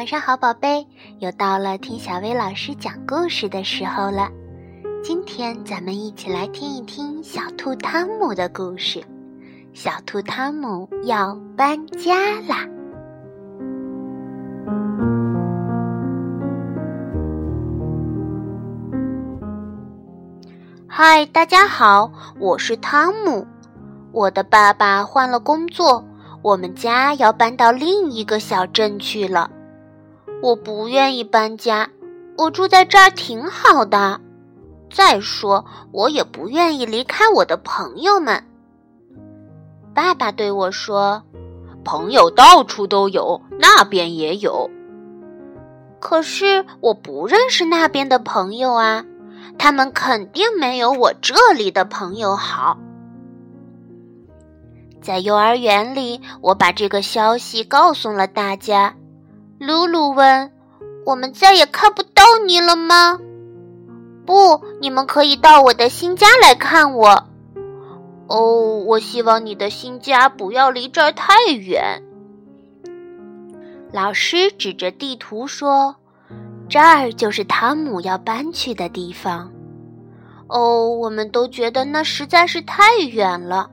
晚上好，宝贝，又到了听小薇老师讲故事的时候了。今天咱们一起来听一听小兔汤姆的故事。小兔汤姆要搬家啦！嗨，大家好，我是汤姆。我的爸爸换了工作，我们家要搬到另一个小镇去了。我不愿意搬家，我住在这儿挺好的。再说，我也不愿意离开我的朋友们。爸爸对我说：“朋友到处都有，那边也有。可是我不认识那边的朋友啊，他们肯定没有我这里的朋友好。”在幼儿园里，我把这个消息告诉了大家。露露问：“我们再也看不到你了吗？”“不，你们可以到我的新家来看我。”“哦，我希望你的新家不要离这儿太远。”老师指着地图说：“这儿就是汤姆要搬去的地方。”“哦，我们都觉得那实在是太远了。”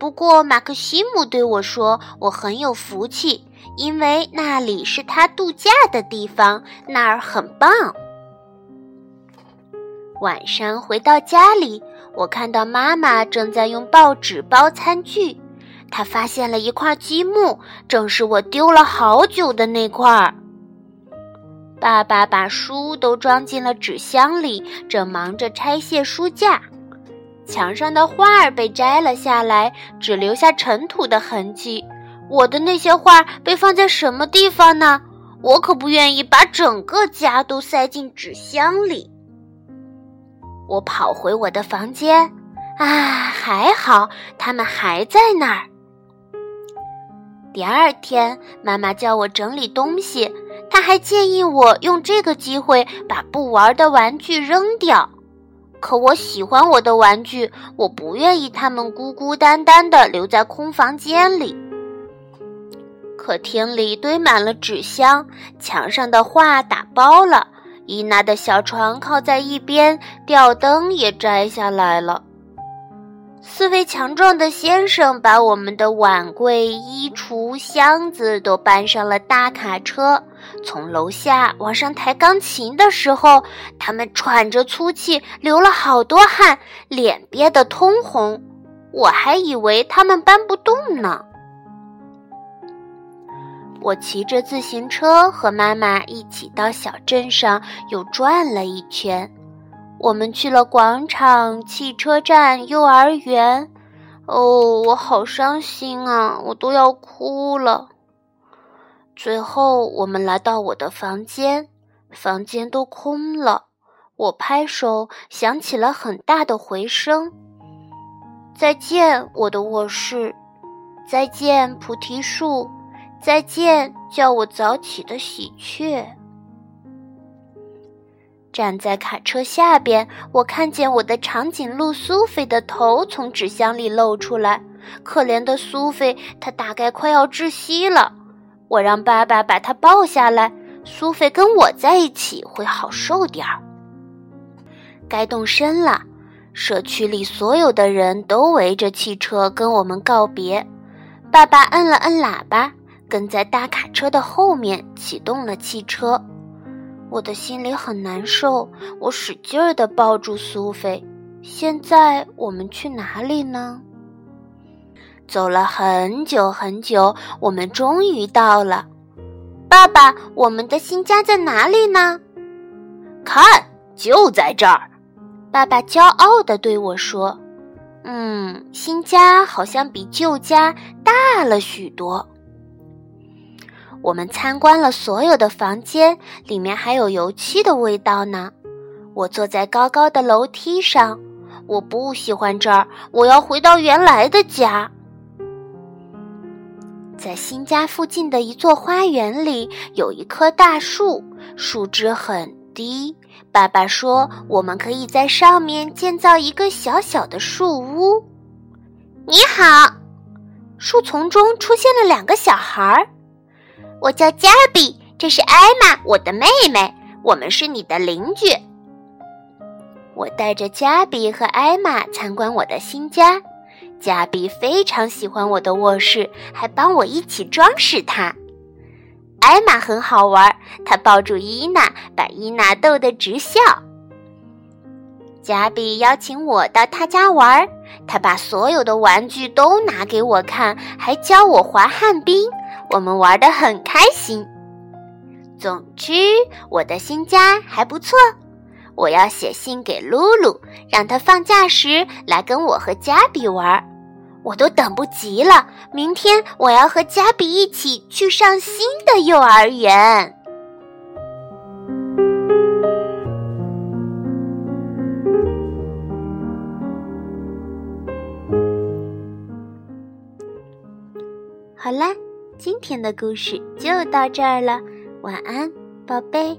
不过，马克西姆对我说：“我很有福气，因为那里是他度假的地方，那儿很棒。”晚上回到家里，我看到妈妈正在用报纸包餐具。她发现了一块积木，正是我丢了好久的那块。爸爸把书都装进了纸箱里，正忙着拆卸书架。墙上的画儿被摘了下来，只留下尘土的痕迹。我的那些画被放在什么地方呢？我可不愿意把整个家都塞进纸箱里。我跑回我的房间，啊，还好，他们还在那儿。第二天，妈妈叫我整理东西，她还建议我用这个机会把不玩的玩具扔掉。可我喜欢我的玩具，我不愿意他们孤孤单单的留在空房间里。客厅里堆满了纸箱，墙上的画打包了，伊娜的小床靠在一边，吊灯也摘下来了。四位强壮的先生把我们的碗柜、衣橱、箱子都搬上了大卡车。从楼下往上抬钢琴的时候，他们喘着粗气，流了好多汗，脸憋得通红。我还以为他们搬不动呢。我骑着自行车和妈妈一起到小镇上，又转了一圈。我们去了广场、汽车站、幼儿园。哦，我好伤心啊！我都要哭了。最后，我们来到我的房间，房间都空了。我拍手，响起了很大的回声。再见，我的卧室。再见，菩提树。再见，叫我早起的喜鹊。站在卡车下边，我看见我的长颈鹿苏菲的头从纸箱里露出来。可怜的苏菲，她大概快要窒息了。我让爸爸把她抱下来，苏菲跟我在一起会好受点儿。该动身了，社区里所有的人都围着汽车跟我们告别。爸爸摁了摁喇叭，跟在大卡车的后面启动了汽车。我的心里很难受，我使劲儿地抱住苏菲。现在我们去哪里呢？走了很久很久，我们终于到了。爸爸，我们的新家在哪里呢？看，就在这儿。爸爸骄傲地对我说：“嗯，新家好像比旧家大了许多。”我们参观了所有的房间，里面还有油漆的味道呢。我坐在高高的楼梯上，我不喜欢这儿，我要回到原来的家。在新家附近的一座花园里，有一棵大树，树枝很低。爸爸说，我们可以在上面建造一个小小的树屋。你好，树丛中出现了两个小孩儿。我叫加比，这是艾玛，我的妹妹，我们是你的邻居。我带着加比和艾玛参观我的新家。加比非常喜欢我的卧室，还帮我一起装饰它。艾玛很好玩，她抱住伊娜，把伊娜逗得直笑。加比邀请我到他家玩，他把所有的玩具都拿给我看，还教我滑旱冰，我们玩得很开心。总之，我的新家还不错。我要写信给露露，让她放假时来跟我和加比玩。我都等不及了，明天我要和加比一起去上新的幼儿园。好啦，今天的故事就到这儿了，晚安，宝贝。